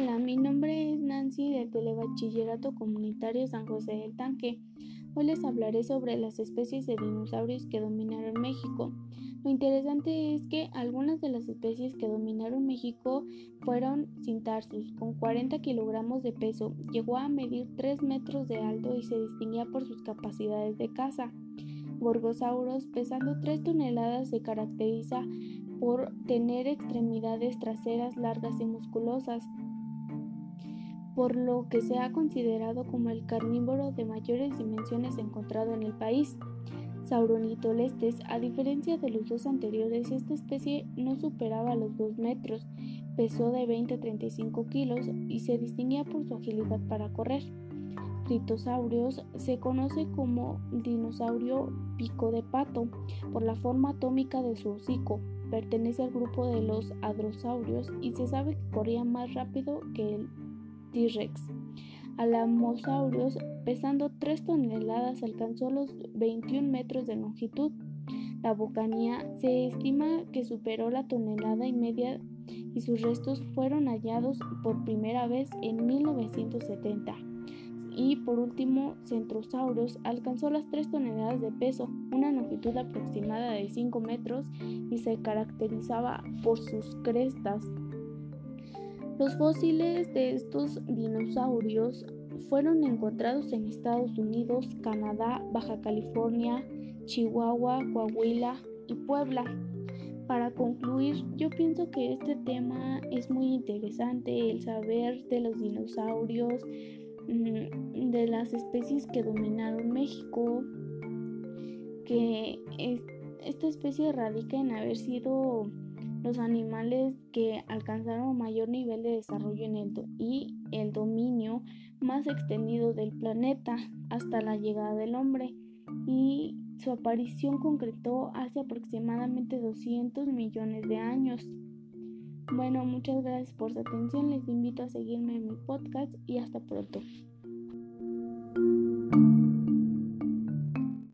nombre es Nancy del Telebachillerato Comunitario San José del Tanque. Hoy les hablaré sobre las especies de dinosaurios que dominaron México. Lo interesante es que algunas de las especies que dominaron México fueron Cintarsus, con 40 kilogramos de peso, llegó a medir 3 metros de alto y se distinguía por sus capacidades de caza. Gorgosauros, pesando 3 toneladas, se caracteriza por tener extremidades traseras largas y musculosas, por lo que se ha considerado como el carnívoro de mayores dimensiones encontrado en el país. Sauronitolestes, a diferencia de los dos anteriores, esta especie no superaba los 2 metros, pesó de 20 a 35 kilos y se distinguía por su agilidad para correr. Tritosaurios se conoce como dinosaurio pico de pato por la forma atómica de su hocico, Pertenece al grupo de los hadrosaurios y se sabe que corría más rápido que el T-Rex. Alamosaurios, pesando 3 toneladas, alcanzó los 21 metros de longitud. La bocanía se estima que superó la tonelada y media y sus restos fueron hallados por primera vez en 1970. Y por último, Centrosaurus alcanzó las 3 toneladas de peso, una longitud aproximada de 5 metros y se caracterizaba por sus crestas. Los fósiles de estos dinosaurios fueron encontrados en Estados Unidos, Canadá, Baja California, Chihuahua, Coahuila y Puebla. Para concluir, yo pienso que este tema es muy interesante, el saber de los dinosaurios, Mm, de las especies que dominaron México, que esta especie radica en haber sido los animales que alcanzaron mayor nivel de desarrollo en el y el dominio más extendido del planeta hasta la llegada del hombre y su aparición concretó hace aproximadamente 200 millones de años. Bueno, muchas gracias por su atención. Les invito a seguirme en mi podcast y hasta pronto.